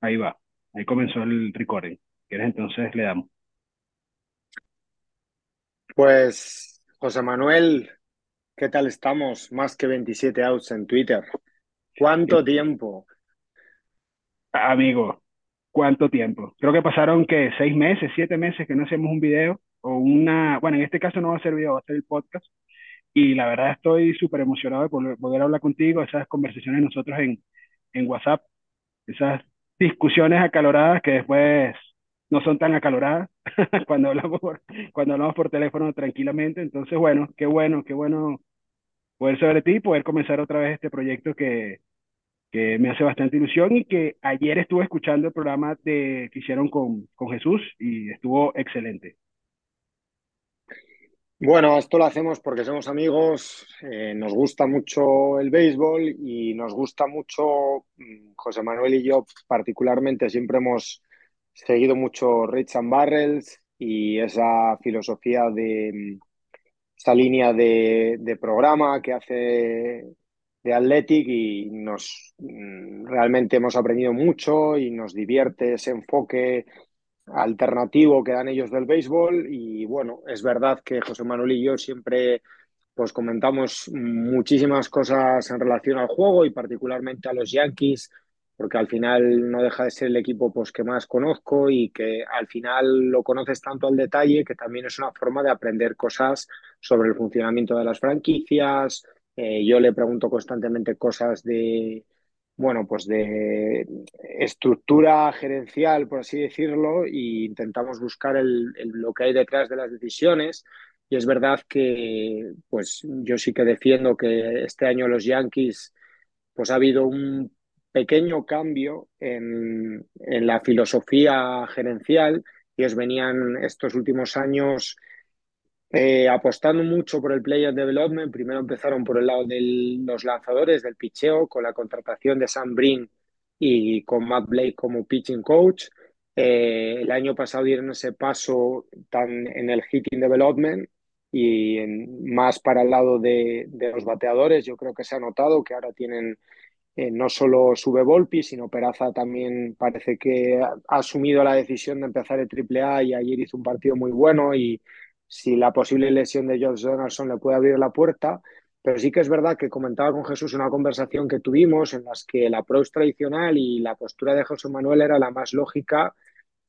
Ahí va. Ahí comenzó el recording. ¿Quieres? Entonces le damos. Pues, José Manuel, ¿qué tal estamos? Más que 27 outs en Twitter. ¿Cuánto tiempo? Amigo, ¿cuánto tiempo? Creo que pasaron que seis meses, siete meses que no hacemos un video o una, bueno, en este caso no va a ser video, va a ser el podcast. Y la verdad estoy súper emocionado de poder, poder hablar contigo, esas conversaciones nosotros en, en WhatsApp, esas discusiones acaloradas que después no son tan acaloradas cuando hablamos por, cuando hablamos por teléfono tranquilamente. Entonces, bueno, qué bueno, qué bueno poder saber de ti y poder comenzar otra vez este proyecto que, que me hace bastante ilusión y que ayer estuve escuchando el programa que hicieron con, con Jesús y estuvo excelente. Bueno, esto lo hacemos porque somos amigos, eh, nos gusta mucho el béisbol y nos gusta mucho, mm, José Manuel y yo particularmente siempre hemos seguido mucho Rich and Barrels y esa filosofía de mm, esa línea de, de programa que hace de Athletic y nos mm, realmente hemos aprendido mucho y nos divierte ese enfoque alternativo que dan ellos del béisbol y bueno, es verdad que José Manuel y yo siempre pues comentamos muchísimas cosas en relación al juego y particularmente a los Yankees porque al final no deja de ser el equipo pues que más conozco y que al final lo conoces tanto al detalle que también es una forma de aprender cosas sobre el funcionamiento de las franquicias. Eh, yo le pregunto constantemente cosas de, bueno, pues de estructura gerencial, por así decirlo, e intentamos buscar el, lo que hay detrás de las decisiones. Y es verdad que, pues yo sí que defiendo que este año los Yankees, pues ha habido un pequeño cambio en, en la filosofía gerencial. Ellos venían estos últimos años eh, apostando mucho por el player development, primero empezaron por el lado de los lanzadores, del picheo, con la contratación de Sam Brin y con Matt Blake como pitching coach. Eh, el año pasado dieron ese paso tan en el hitting development y en, más para el lado de, de, los bateadores. Yo creo que se ha notado que ahora tienen eh, no solo sube Volpi, sino Peraza también parece que ha, ha asumido la decisión de empezar el AAA y ayer hizo un partido muy bueno y si la posible lesión de George Donaldson le puede abrir la puerta, pero sí que es verdad que comentaba con Jesús una conversación que tuvimos en las que la approach tradicional y la postura de José Manuel era la más lógica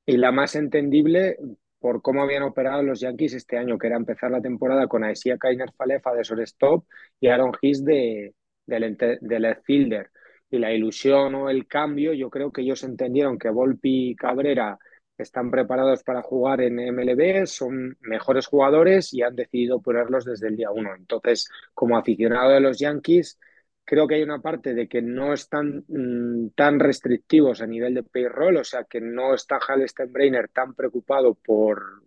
y la más entendible por cómo habían operado los Yankees este año, que era empezar la temporada con Aesia Kainer Falefa de shortstop y Aaron Hicks de, de. Y la ilusión o el cambio, yo creo que ellos entendieron que Volpi y Cabrera están preparados para jugar en MLB, son mejores jugadores y han decidido ponerlos desde el día uno. Entonces, como aficionado de los Yankees, creo que hay una parte de que no están mmm, tan restrictivos a nivel de payroll, o sea, que no está Hal Steinbrenner tan preocupado por,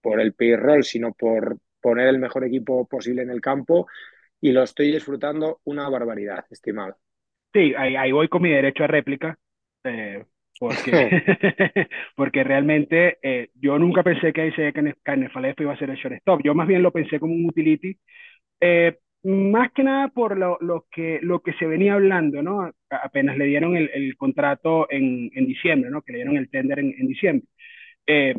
por el payroll, sino por poner el mejor equipo posible en el campo y lo estoy disfrutando una barbaridad, estimado. Sí, ahí, ahí voy con mi derecho a réplica. Eh, porque, porque realmente eh, yo nunca pensé que ese Canefalefa iba a ser el shortstop. Yo más bien lo pensé como un utility, eh, más que nada por lo, lo, que, lo que se venía hablando, ¿no? Apenas le dieron el, el contrato en, en, diciembre, ¿no? Que le dieron el tender en, en diciembre. Eh,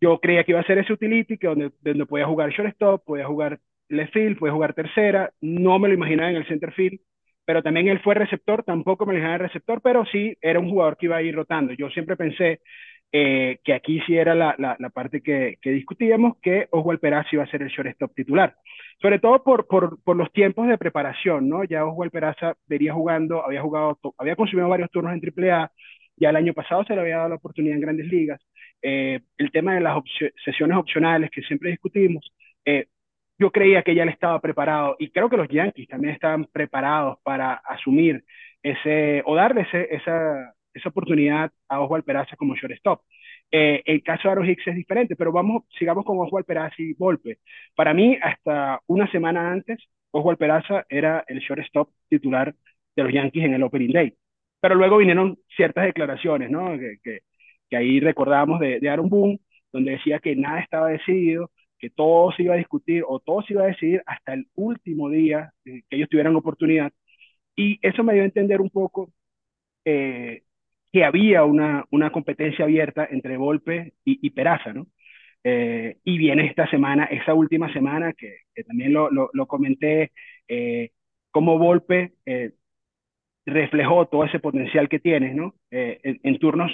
yo creía que iba a ser ese utility, que donde, donde podía jugar shortstop, podía jugar left field, podía jugar tercera. No me lo imaginaba en el center field pero también él fue receptor, tampoco me dejaba el receptor, pero sí era un jugador que iba a ir rotando. Yo siempre pensé eh, que aquí sí era la, la, la parte que, que, discutíamos, que Oswald Peraza iba a ser el shortstop titular. Sobre todo por, por, por, los tiempos de preparación, ¿no? Ya Oswald Peraza vería jugando, había jugado, había consumido varios turnos en AAA, ya el año pasado se le había dado la oportunidad en grandes ligas. Eh, el tema de las sesiones opcionales que siempre discutimos, eh, yo creía que ya él estaba preparado y creo que los Yankees también estaban preparados para asumir ese o darle ese, esa, esa oportunidad a Oswald Peraza como shortstop. Eh, el caso de Aaron Hicks es diferente, pero vamos, sigamos con Oswald Peraza y Volpe. Para mí, hasta una semana antes, Oswald Peraza era el shortstop titular de los Yankees en el Opening Day. Pero luego vinieron ciertas declaraciones, ¿no? Que, que, que ahí recordamos de, de Aaron Boone, donde decía que nada estaba decidido, que todo se iba a discutir o todo se iba a decidir hasta el último día que ellos tuvieran oportunidad. Y eso me dio a entender un poco eh, que había una, una competencia abierta entre Volpe y, y Peraza, ¿no? Eh, y viene esta semana, esa última semana, que, que también lo, lo, lo comenté, eh, cómo Volpe eh, reflejó todo ese potencial que tiene, ¿no? Eh, en, en, turnos,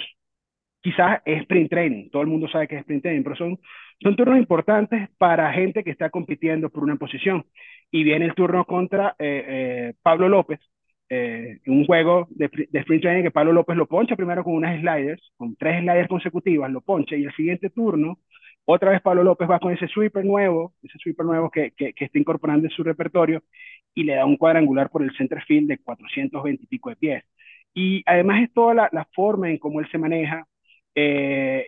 quizás sprint training, todo el mundo sabe que es sprint training, pero son, son turnos importantes para gente que está compitiendo por una posición. Y viene el turno contra eh, eh, Pablo López, eh, un juego de, de, sprint training que Pablo López lo poncha primero con unas sliders, con tres sliders consecutivas, lo poncha y el siguiente turno, otra vez Pablo López va con ese sweeper nuevo, ese sweeper nuevo que, que, que está incorporando en su repertorio y le da un cuadrangular por el center field de 420 y pico de pies. Y además es toda la, la forma en cómo él se maneja. Eh,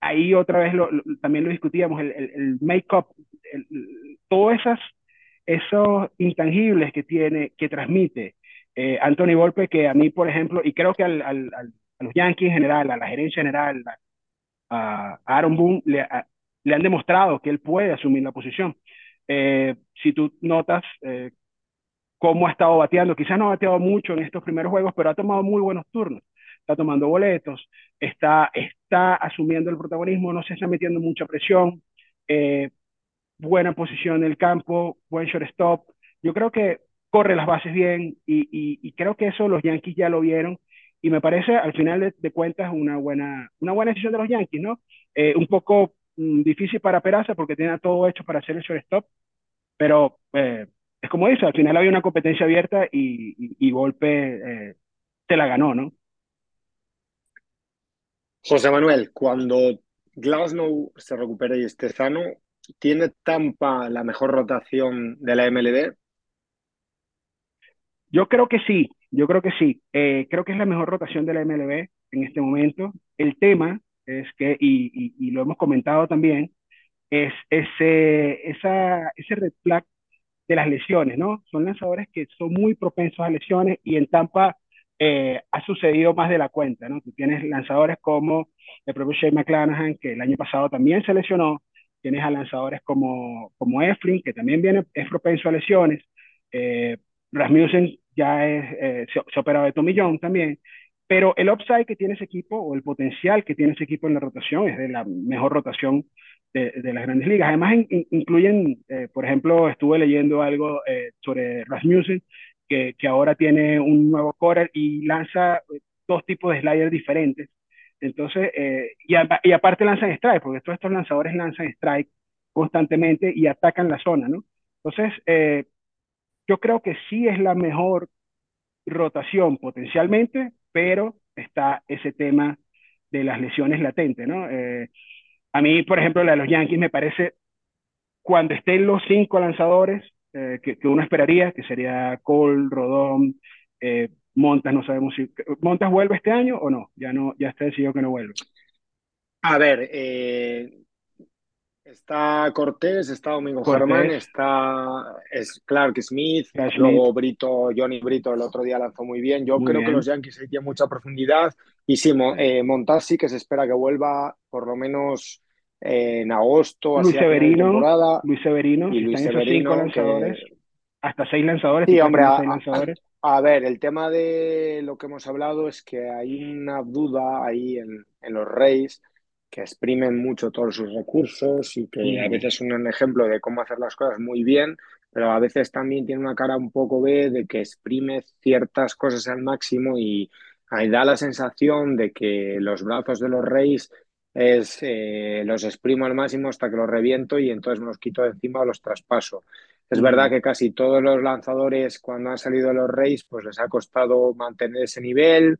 ahí otra vez también lo discutíamos, el, make-up, todas esas esos intangibles que tiene, que transmite eh, Anthony Volpe, que a mí, por ejemplo, y creo que al, al, a los Yankees en general, a la gerencia general, a, Aaron Boone, le, han demostrado que él puede asumir la posición. Eh, si tú notas eh, cómo ha estado bateando, quizás no ha bateado mucho en estos primeros juegos, pero ha tomado muy buenos turnos. Está tomando boletos, está, está asumiendo el protagonismo, no se está metiendo mucha presión. Eh, buena posición en el campo, buen shortstop. Yo creo que corre las bases bien y, y, y, creo que eso los Yankees ya lo vieron y me parece al final de, de cuentas una buena, una buena decisión de los Yankees, ¿no? Eh, un poco mm, difícil para Peraza porque tenía todo hecho para hacer el shortstop, pero eh, es como dice, al final había una competencia abierta y, y, y Volpe eh, se la ganó, ¿no? José Manuel, cuando Glasnow se recupere y esté sano, ¿Tiene Tampa la mejor rotación de la MLB? Yo creo que sí, yo creo que sí. Eh, creo que es la mejor rotación de la MLB en este momento. El tema es que, y, y, y lo hemos comentado también, es ese, esa, ese red flag de las lesiones, ¿no? Son lanzadores que son muy propensos a lesiones y en Tampa eh, ha sucedido más de la cuenta, ¿no? Tú tienes lanzadores como el propio Shane McClanahan, que el año pasado también se lesionó, tienes a lanzadores como, como Eflin, que también viene, es propenso a lesiones, eh, Rasmussen ya es, eh, se, se ha operado de tomillón también, pero el upside que tiene ese equipo o el potencial que tiene ese equipo en la rotación es de la mejor rotación de, de las grandes ligas. Además, in, incluyen, eh, por ejemplo, estuve leyendo algo eh, sobre Rasmussen, que, que, ahora tiene un nuevo core y lanza dos tipos de sliders diferentes. Entonces, eh, y, a, y, aparte lanzan strike, porque todos estos lanzadores lanzan strike constantemente y atacan la zona, ¿no? Entonces, eh, yo creo que sí es la mejor rotación potencialmente, pero está ese tema de las lesiones latentes, ¿no? Eh, a mí, por ejemplo, la de los Yankees me parece, cuando estén los cinco lanzadores eh, que, que, uno esperaría, que sería Cole, Rodón, eh, Montas, no sabemos si Montas vuelve este año o no, ya no, ya está decidido que no vuelve. A ver, eh, está Cortés, está Domingo Cortés. Germán, está es Clark Smith, Clark luego Smith. Brito, Johnny Brito el otro día lanzó muy bien. Yo muy creo bien. que los Yankees ahí tienen mucha profundidad y sí, Montas sí que se espera que vuelva por lo menos en agosto, Luis Severino, Luis Severino, y Luis Severino, lanzadores, que... hasta seis lanzadores. Sí, hombre, a, lanzadores. A ver, el tema de lo que hemos hablado es que hay una duda ahí en, en los Reyes que exprimen mucho todos sus recursos y que sí. a veces son un ejemplo de cómo hacer las cosas muy bien, pero a veces también tiene una cara un poco B de que exprime ciertas cosas al máximo y ahí da la sensación de que los brazos de los Reyes es eh, los exprimo al máximo hasta que los reviento y entonces me los quito de encima o los traspaso. Es verdad que casi todos los lanzadores cuando han salido los Rays pues les ha costado mantener ese nivel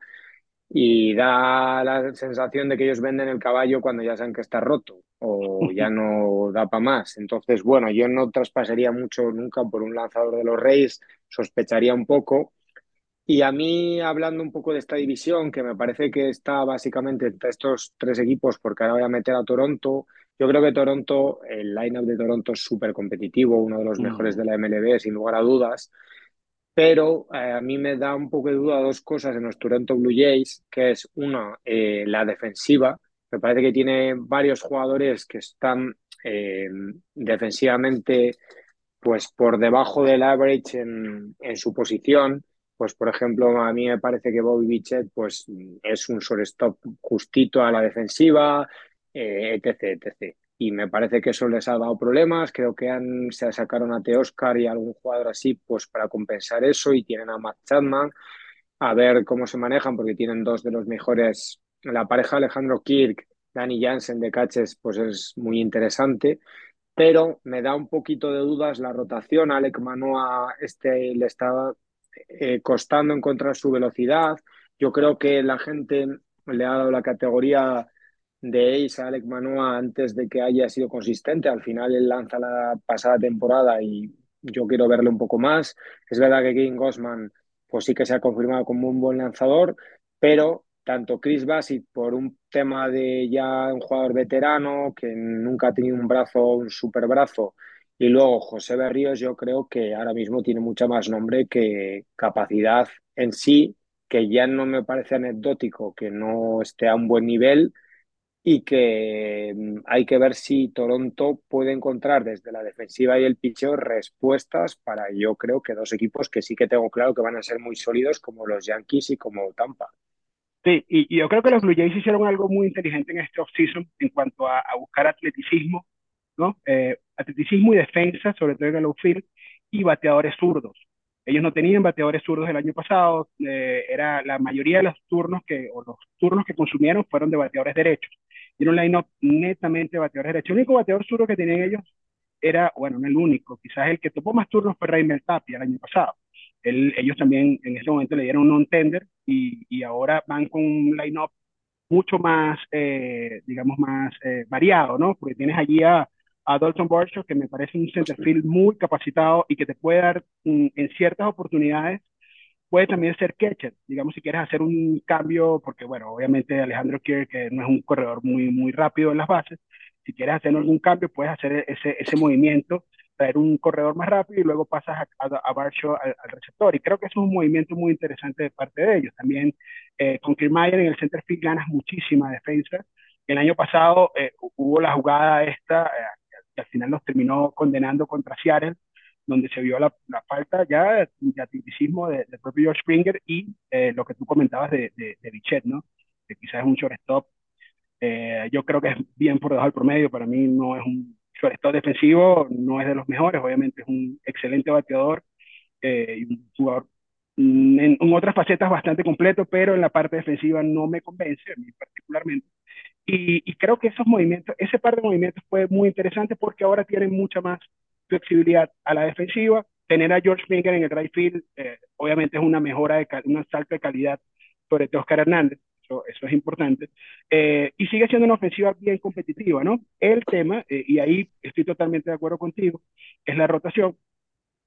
y da la sensación de que ellos venden el caballo cuando ya saben que está roto o ya no da para más. Entonces, bueno, yo no traspasaría mucho nunca por un lanzador de los Rays, sospecharía un poco. Y a mí, hablando un poco de esta división, que me parece que está básicamente entre estos tres equipos, porque ahora voy a meter a Toronto, yo creo que Toronto, el lineup de Toronto es súper competitivo, uno de los mm. mejores de la MLB, sin lugar a dudas. Pero eh, a mí me da un poco de duda dos cosas en los Toronto Blue Jays, que es una, eh, la defensiva. Me parece que tiene varios jugadores que están eh, defensivamente pues por debajo del average en, en su posición pues por ejemplo, a mí me parece que Bobby Bichet pues, es un shortstop justito a la defensiva, eh, etc, etc. Y me parece que eso les ha dado problemas. Creo que han, se sacaron a Oscar y algún jugador así pues para compensar eso y tienen a Matt Chapman. A ver cómo se manejan porque tienen dos de los mejores. La pareja Alejandro Kirk, Danny Jansen de Caches pues es muy interesante pero me da un poquito de dudas la rotación. Alec Manoa este, le está eh, costando encontrar su velocidad. Yo creo que la gente le ha dado la categoría de Ace a Alec Manoa antes de que haya sido consistente. Al final él lanza la pasada temporada y yo quiero verle un poco más. Es verdad que Kevin Gossman pues sí que se ha confirmado como un buen lanzador, pero tanto Chris Bassett por un tema de ya un jugador veterano que nunca ha tenido un brazo, un super brazo, y luego José Berríos yo creo que ahora mismo tiene mucha más nombre que capacidad en sí, que ya no me parece anecdótico que no esté a un buen nivel y que mm, hay que ver si Toronto puede encontrar desde la defensiva y el picheo respuestas para yo creo que dos equipos que sí que tengo claro que van a ser muy sólidos como los Yankees y como Tampa. Sí, y, yo creo que los Blue Jays hicieron algo muy inteligente en este offseason en cuanto a, buscar atleticismo, ¿no? Eh, atleticismo y defensa, sobre todo en el outfield, y bateadores zurdos. Ellos no tenían bateadores zurdos el año pasado, eh, era la mayoría de los turnos que, o los turnos que consumieron fueron de bateadores derechos. Tiene un line-up netamente bateadores derechos. El único bateador zurdo que tenían ellos era, bueno, no el único, quizás el que tomó más turnos fue Raimel Tapia el año pasado ellos también en ese momento le dieron un non-tender y, y, ahora van con un line-up mucho más, eh, digamos, más eh, variado, ¿no? Porque tienes allí a, a Dalton Barshaw, que me parece un centerfield muy capacitado y que te puede dar en ciertas oportunidades, puede también ser catcher, digamos, si quieres hacer un cambio, porque, bueno, obviamente Alejandro quiere que no es un corredor muy, muy rápido en las bases, si quieres hacer algún cambio, puedes hacer ese, ese movimiento traer un corredor más rápido y luego pasas a, a, al, receptor. Y creo que eso es un movimiento muy interesante de parte de ellos. También eh, con Kiermaier en el center field ganas muchísima defensa. El año pasado eh, hubo la jugada esta, eh, al final nos terminó condenando contra Seattle, donde se vio la, la falta ya de atleticismo del propio George Springer y eh, lo que tú comentabas de, de, de ¿no? que quizás es un shortstop. yo creo que es bien por debajo del promedio, para mí no es un estado defensivo no es de los mejores, obviamente es un excelente bateador eh, y un jugador mm, en, otras facetas bastante completo, pero en la parte defensiva no me convence, a mí particularmente. Y, creo que esos movimientos, ese par de movimientos fue muy interesante porque ahora tienen mucha más flexibilidad a la defensiva. Tener a George Springer en el right field, eh, obviamente es una mejora, de un salto de calidad sobre todo Oscar Hernández eso, es importante. Eh, y sigue siendo una ofensiva bien competitiva, ¿no? El tema, eh, y ahí estoy totalmente de acuerdo contigo, es la rotación.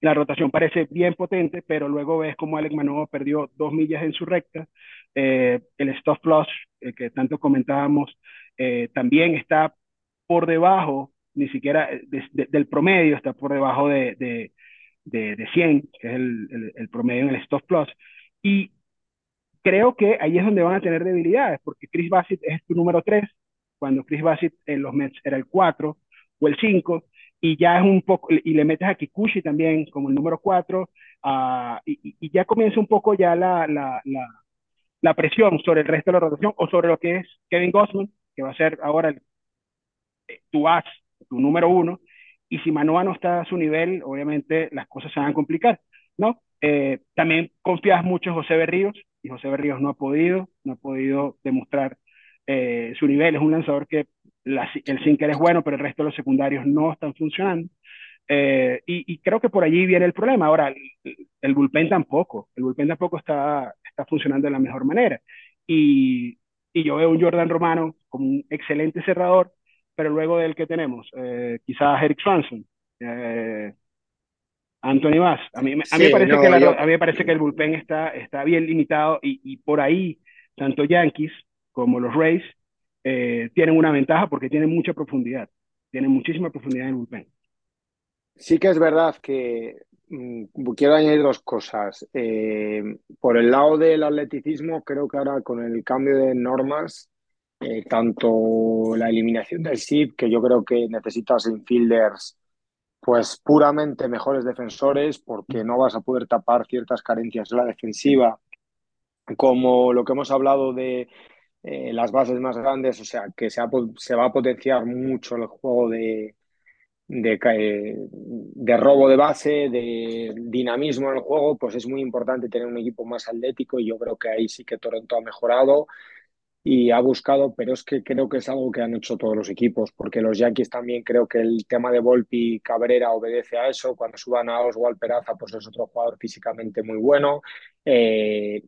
La rotación parece bien potente, pero luego ves como Alec Manoa perdió dos millas en su recta. Eh, el stop plus, que tanto comentábamos, también está por debajo, ni siquiera del promedio, está por debajo de, de, de, 100, que es el, el, el, promedio en el stop plus. Y creo que ahí es donde van a tener debilidades, porque Chris Bassett es tu número 3, cuando Chris Bassett en los Mets era el 4 o el 5, y ya es un poco, y le metes a Kikuchi también como el número 4, ah, y, ya comienza un poco ya la, la, la, la, presión sobre el resto de la rotación, o sobre lo que es Kevin Gossman, que va a ser ahora el, eh, tu as, tu número 1, y si Manoa no está a su nivel, obviamente las cosas se van a complicar, ¿no? Eh, también confías mucho en José Berríos, y José Berríos no ha podido, no ha podido demostrar eh, su nivel. Es un lanzador que el sinker es bueno, pero el resto de los secundarios no están funcionando. Eh, y, creo que por allí viene el problema. Ahora, el, bullpen tampoco, el bullpen tampoco está, está funcionando de la mejor manera. Y, y yo veo un Jordan Romano como un excelente cerrador, pero luego del que tenemos, eh, quizás Eric Swanson, eh, Anthony Bass. A mí, a mí, me parece que a mí me parece que el bullpen está, está bien limitado y, y por ahí tanto Yankees como los Rays eh, tienen una ventaja porque tienen mucha profundidad, tienen muchísima profundidad en el bullpen. Sí que es verdad que mm, quiero añadir dos cosas. Eh, por el lado del atleticismo, creo que ahora con el cambio de normas, eh, tanto la eliminación del SIP, que yo creo que necesitas infielders pues puramente mejores defensores porque no vas a poder tapar ciertas carencias en la defensiva, como lo que hemos hablado de eh, las bases más grandes, o sea, que se, va a potenciar mucho el juego de, de, eh, de, robo de base, de dinamismo en el juego, pues es muy importante tener un equipo más atlético y yo creo que ahí sí que Toronto ha mejorado y ha buscado, pero es que creo que es algo que han hecho todos los equipos, porque los Yankees también creo que el tema de Volpi Cabrera obedece a eso, cuando suban a Oswald Peraza, pues es otro jugador físicamente muy bueno. Eh,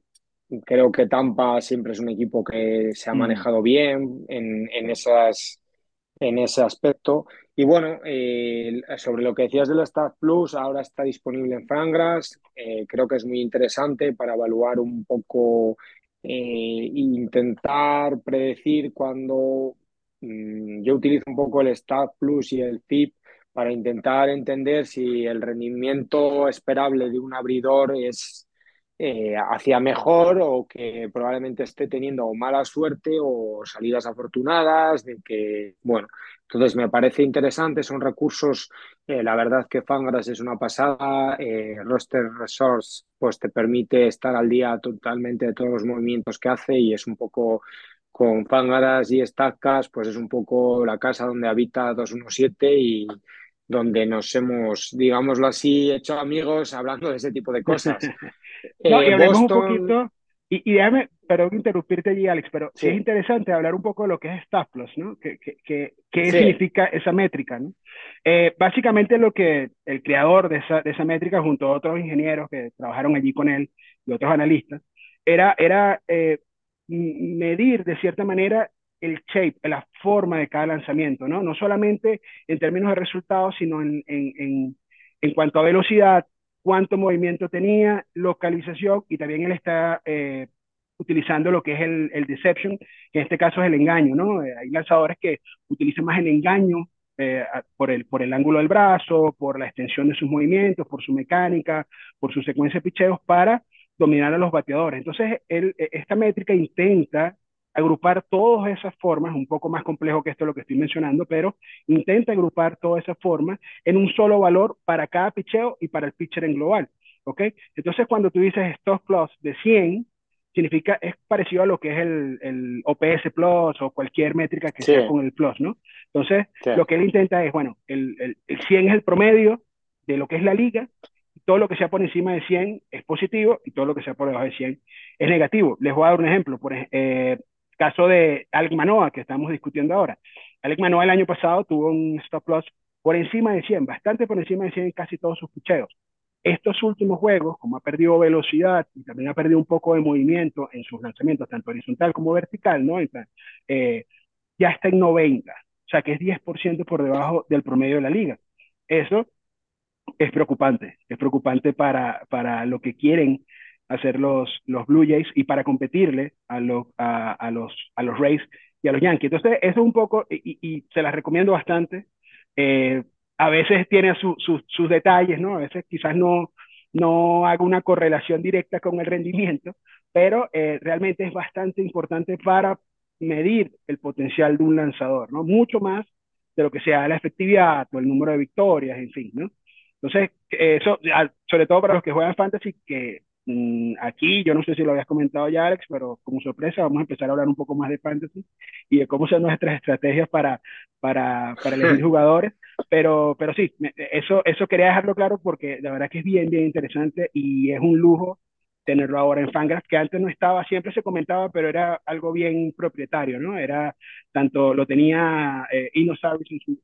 creo que Tampa siempre es un equipo que se ha mm. manejado bien en, en, esas, en ese aspecto. Y bueno, eh, sobre lo que decías del Star Plus, ahora está disponible en Fangraphs. Eh, creo que es muy interesante para evaluar un poco eh, intentar predecir cuando mm, yo utilizo un poco el Stat Plus y el FIP para intentar entender si el rendimiento esperable de un abridor es eh, hacia mejor o que probablemente esté teniendo mala suerte o salidas afortunadas, de que, bueno, entonces me parece interesante, son recursos, eh, la verdad que Fangraphs es una pasada, eh, Roster Resource pues te permite estar al día totalmente de todos los movimientos que hace y es un poco con Fangraphs y Statcast, pues es un poco la casa donde habita 217 y donde nos hemos, digámoslo así, hecho amigos hablando de ese tipo de cosas. no, y eh, hablemos un poquito, y, y, déjame, perdón interrumpirte allí, Alex, pero sí. es interesante hablar un poco de lo que es Staff Plus, ¿no? ¿Qué, qué, qué, significa esa métrica, ¿no? Eh, básicamente lo que el creador de esa, de esa métrica, junto a otros ingenieros que trabajaron allí con él y otros analistas, era, era eh, medir de cierta manera el shape, la forma de cada lanzamiento, ¿no? No solamente en términos de resultados, sino en, en, en, cuanto a velocidad, cuánto movimiento tenía, localización, y también él está eh, utilizando lo que es el, el, deception, que en este caso es el engaño, ¿no? Eh, hay lanzadores que utilizan más el engaño eh, por, el, por el ángulo del brazo, por la extensión de sus movimientos, por su mecánica, por su secuencia de picheos para dominar a los bateadores. Entonces, él, esta métrica intenta agrupar todas esas formas, un poco más complejo que esto lo que estoy mencionando, pero intenta agrupar todas esas formas en un solo valor para cada picheo y para el pitcher en global. ¿Ok? Entonces, cuando tú dices Stock Plus de 100, significa, es parecido a lo que es el, el OPS Plus o cualquier métrica que sea con el Plus, ¿no? Entonces, lo que él intenta es, bueno, el, el, el 100 es el promedio de lo que es la liga, todo lo que sea por encima de 100 es positivo y todo lo que sea por debajo de 100 es negativo. Les voy a dar un ejemplo. Por, eh, Caso de Alec Manoa, que estamos discutiendo ahora. Alec Manoa el año pasado tuvo un stop loss por encima de 100, bastante por encima de 100 en casi todos sus picheos. Estos últimos juegos, como ha perdido velocidad y también ha perdido un poco de movimiento en sus lanzamientos, tanto horizontal como vertical, ¿no? Eh, ya está en 90, o sea que es 10% por debajo del promedio de la liga. Eso es preocupante, es preocupante para, para lo que quieren hacer los, los Blue Jays y para competirle a, los a, a, los, a los Rays y a los Yankees. Entonces, eso es un poco, y, y se las recomiendo bastante. Eh, a veces tiene su, sus detalles, ¿no? A veces quizás no, no haga una correlación directa con el rendimiento, pero eh, realmente es bastante importante para medir el potencial de un lanzador, ¿no? Mucho más de lo que sea la efectividad o el número de victorias, en fin, ¿no? Entonces, eso, sobre todo para los que juegan fantasy, que aquí, yo no sé si lo habías comentado ya, Alex, pero como sorpresa vamos a empezar a hablar un poco más de fantasy y de cómo son nuestras estrategias para, para, para elegir jugadores. Pero, pero sí, eso, eso quería dejarlo claro porque la verdad que es bien, bien interesante y es un lujo tenerlo ahora en Fangraph, que antes no estaba, siempre se comentaba, pero era algo bien propietario, ¿no? Era tanto, lo tenía eh, en,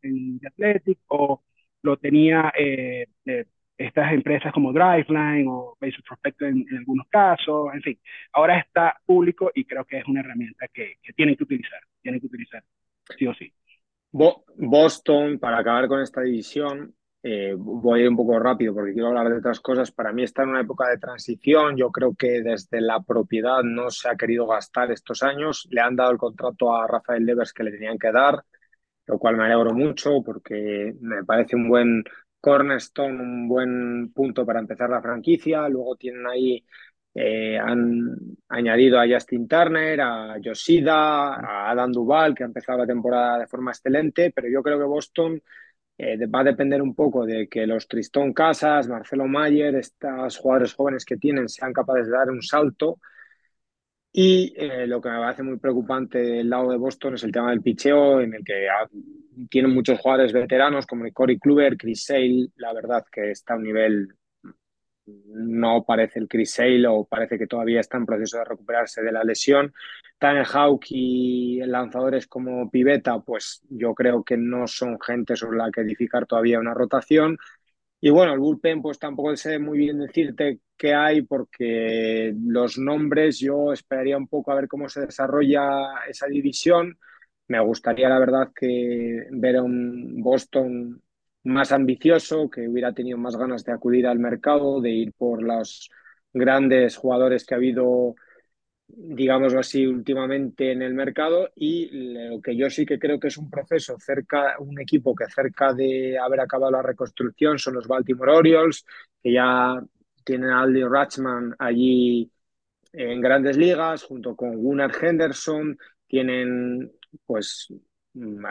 en, Athletic o lo tenía eh, eh, estas empresas como Driveline o Basic Prospect en, en, algunos casos, en fin, ahora está público y creo que es una herramienta que, que tienen que utilizar, tienen que utilizar, sí o sí. Boston, para acabar con esta división, eh, voy a ir un poco rápido porque quiero hablar de otras cosas. Para mí está en una época de transición. Yo creo que desde la propiedad no se ha querido gastar estos años. Le han dado el contrato a Rafael Devers que le tenían que dar, lo cual me alegro mucho porque me parece un buen Cornerstone, un buen punto para empezar la franquicia. Luego tienen ahí, eh, han añadido a Justin Turner, a Yoshida, a Adam Duval, que ha empezado la temporada de forma excelente, pero yo creo que Boston eh, va a depender un poco de que los Tristón Casas, Marcelo Mayer, estos jugadores jóvenes que tienen sean capaces de dar un salto. Y eh, lo que me parece muy preocupante del lado de Boston es el tema del picheo, en el que tienen muchos jugadores veteranos como Cory Kluber, Chris Sale, la verdad que está a un nivel no parece el Chris Sale o parece que todavía está en proceso de recuperarse de la lesión. Tanner Hawk y lanzadores como Pivetta, pues yo creo que no son gente sobre la que edificar todavía una rotación. Y bueno, el bullpen, pues tampoco sé muy bien decirte qué hay, porque los nombres yo esperaría un poco a ver cómo se desarrolla esa división. Me gustaría, la verdad, que ver a un Boston más ambicioso, que hubiera tenido más ganas de acudir al mercado, de ir por los grandes jugadores que ha habido, digámoslo así, últimamente en el mercado. Y lo que yo sí que creo que es un proceso cerca, un equipo que cerca de haber acabado la reconstrucción son los Baltimore Orioles, que ya tienen a Aldi Ratchman allí en grandes ligas, junto con Gunnar Henderson, tienen pues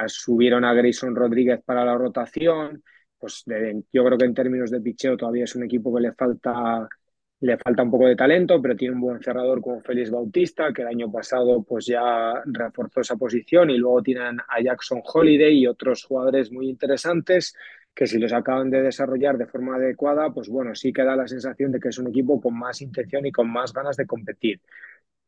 subieron a Grayson Rodríguez para la rotación. Pues yo creo que en términos de picheo todavía es un equipo que le falta, le falta un poco de talento, pero tiene un buen cerrador como Félix Bautista, que el año pasado pues ya reforzó esa posición. Y luego tienen a Jackson Holiday y otros jugadores muy interesantes que si los acaban de desarrollar de forma adecuada, pues bueno, sí que da la sensación de que es un equipo con más intención y con más ganas de competir.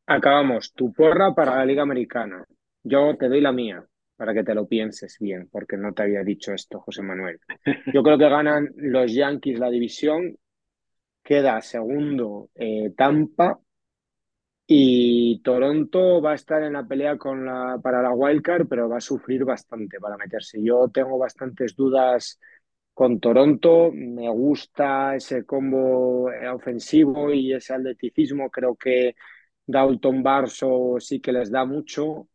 Acabamos, tu porra para la Liga Americana. Yo te doy la mía para que te lo pienses bien, porque no te había dicho esto, José Manuel. Yo creo que ganan los Yankees la división, queda segundo eh, Tampa y Toronto va a estar en la pelea con la, para la wildcard, pero va a sufrir bastante para meterse. Yo tengo bastantes dudas con Toronto, me gusta ese combo eh, ofensivo y ese atleticismo, creo que Dalton Barso sí que les da mucho,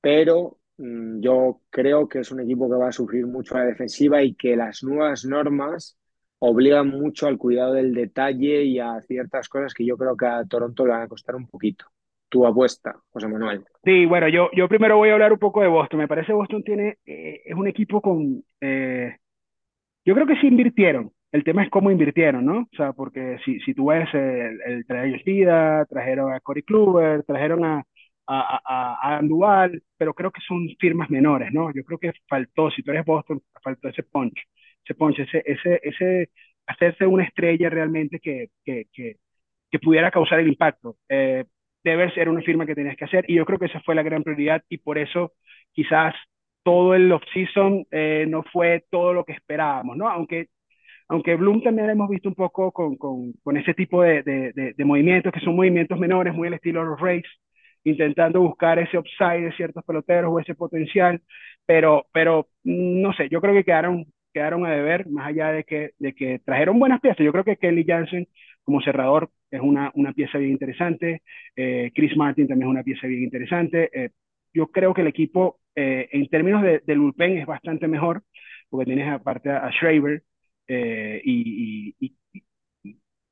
pero Mm, yo creo que es un equipo que va a sufrir mucho a la defensiva y que las nuevas normas obligan mucho al cuidado del detalle y a ciertas cosas que yo creo que a Toronto le van a costar un poquito. Tu apuesta, José Manuel. Sí, bueno, yo, yo primero voy a hablar un poco de Boston. Me parece Boston tiene, eh, es un equipo con, eh, yo creo que sí invirtieron. El tema es cómo invirtieron, ¿no? O sea, porque si, si tú ves el, el trajeron trajeron a Cory Kluber, trajeron a, a, a, Andual, pero creo que son firmas menores, ¿no? Yo creo que faltó, si tú eres Boston, faltó ese punch, ese punch, ese, ese, ese hacerse una estrella realmente que, que, que, que pudiera causar el impacto. Eh, debe ser una firma que tenías que hacer y yo creo que esa fue la gran prioridad y por eso quizás todo el off-season eh, no fue todo lo que esperábamos, ¿no? Aunque aunque Bloom también hemos visto un poco con, con, con ese tipo de, de, de, movimientos, que son movimientos menores, muy al estilo de los Rays, intentando buscar ese upside de ciertos peloteros o ese potencial, pero, pero no sé, yo creo que quedaron, quedaron a deber, más allá de que, de que trajeron buenas piezas. Yo creo que Kelly Jansen como cerrador es una, una pieza bien interesante, eh, Chris Martin también es una pieza bien interesante. Eh, yo creo que el equipo, eh, en términos de, del bullpen, es bastante mejor, porque tienes aparte a, Schreiber y, y,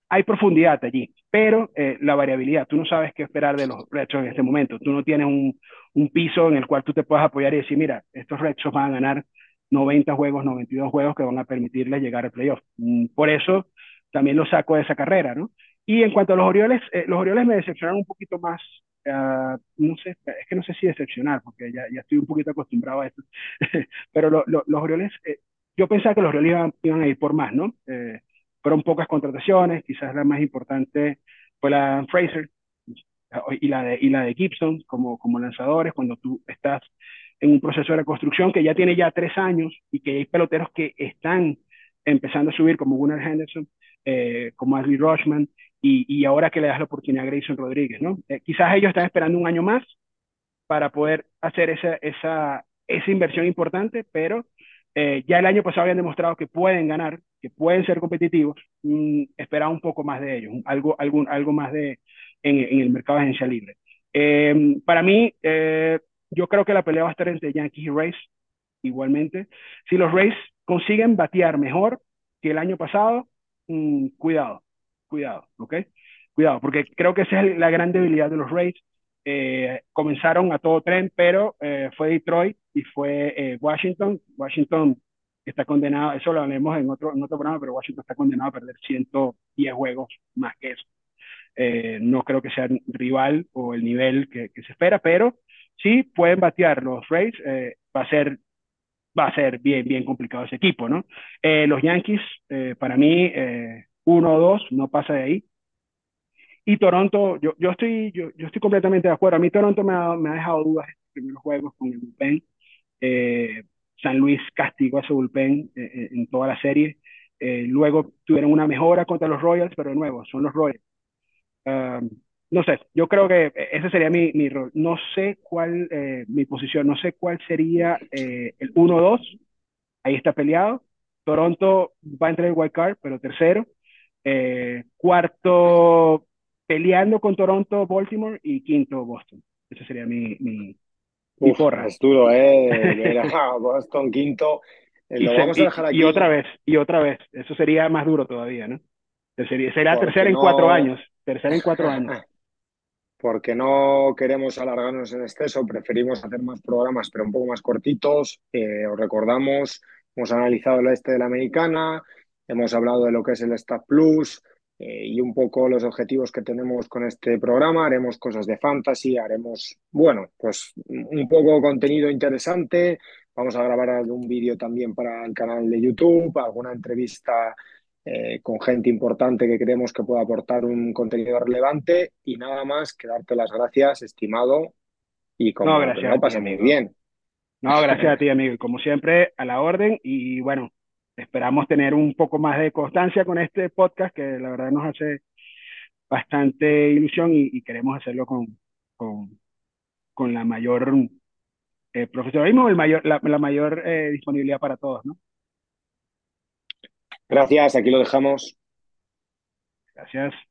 hay profundidad allí, pero eh, la variabilidad, tú no sabes qué esperar de los Red en este momento, tú no tienes un, un, piso en el cual tú te puedas apoyar y decir, mira, estos Red van a ganar 90 juegos, 92 juegos que van a permitirle llegar al playoff. Mm, por eso también lo saco de esa carrera, ¿no? Y en cuanto a los Orioles, eh, los Orioles me decepcionaron un poquito más, uh, no sé, es que no sé si decepcionar, porque ya, ya estoy un poquito acostumbrado a esto, pero lo, lo, los Orioles, eh, yo pensaba que los Orioles iban, a ir por más, ¿no? Eh, fueron pocas contrataciones, quizás la más importante fue la Fraser y la de, y la de Gibson como, como lanzadores, cuando tú estás en un proceso de reconstrucción que ya tiene ya tres años y que hay peloteros que están empezando a subir como Gunnar Henderson, eh, como Ashley Rochman, y, y, ahora que le das la oportunidad a Grayson Rodríguez, ¿no? Eh, quizás ellos están esperando un año más para poder hacer esa, esa, esa inversión importante, pero eh, ya el año pasado habían demostrado que pueden ganar, que pueden ser competitivos, mm, esperaba un poco más de ellos, algo, algún, algo más de, en, en el mercado de agencia libre. Eh, para mí, eh, yo creo que la pelea va a estar entre Yankees y Rays, igualmente. Si los Rays consiguen batear mejor que el año pasado, mm, cuidado, cuidado, ¿ok? Cuidado, porque creo que esa es la gran debilidad de los Rays. Eh, comenzaron a todo tren, pero eh, fue Detroit y fue eh, Washington. Washington está condenado, eso lo hablemos en otro, en otro programa, pero Washington está condenado a perder 110 juegos más que eso. Eh, no creo que sea rival o el nivel que, que, se espera, pero sí pueden batear los Rays. Eh, va a ser va a ser bien, bien complicado ese equipo, ¿no? Eh, los Yankees, eh, para mí, eh, uno o dos, no pasa de ahí. Y Toronto, yo, yo, estoy, yo, yo estoy completamente de acuerdo. A mí Toronto me ha, me ha dejado dudas en los primeros juegos con el bullpen. Eh, San Luis castigó a ese bullpen eh, en toda la serie. Luego tuvieron una mejora contra los Royals, pero de nuevo, son los Royals. Um, no sé, yo creo que ese sería mi, mi rol. No sé cuál, eh, mi posición, no sé cuál sería eh, el 1-2. Ahí está peleado. Toronto va a entrar el wild card, pero tercero. Eh, cuarto, peleando con Toronto, Baltimore y quinto, Boston. Ese sería mi, mi, mi Uf, es duro, ¿eh? Boston quinto. Eh, lo y, vamos a dejar aquí. y otra vez, y otra vez. Eso sería más duro todavía, ¿no? Sería, será tercera en cuatro años. Tercera en cuatro años. porque no queremos alargarnos en exceso, preferimos hacer más programas, pero un poco más cortitos. Eh, os recordamos, hemos analizado el este de la americana, hemos hablado de lo que es el Staff Plus eh, y un poco los objetivos que tenemos con este programa. Haremos cosas de fantasy, haremos, bueno, pues un poco contenido interesante. Vamos a grabar algún vídeo también para el canal de YouTube, alguna entrevista eh, con gente importante que creemos que pueda aportar un contenido relevante y nada más que darte las gracias, estimado, y como no, gracias no, pasa muy bien. No, gracias a ti, amigo. Y como siempre, a la orden y bueno, esperamos tener un poco más de constancia con este podcast que la verdad nos hace bastante ilusión y, y queremos hacerlo con, con, con la mayor eh, profesionalismo, el mayor, la, la mayor eh, disponibilidad para todos, ¿no? Gracias, aquí lo dejamos. Gracias.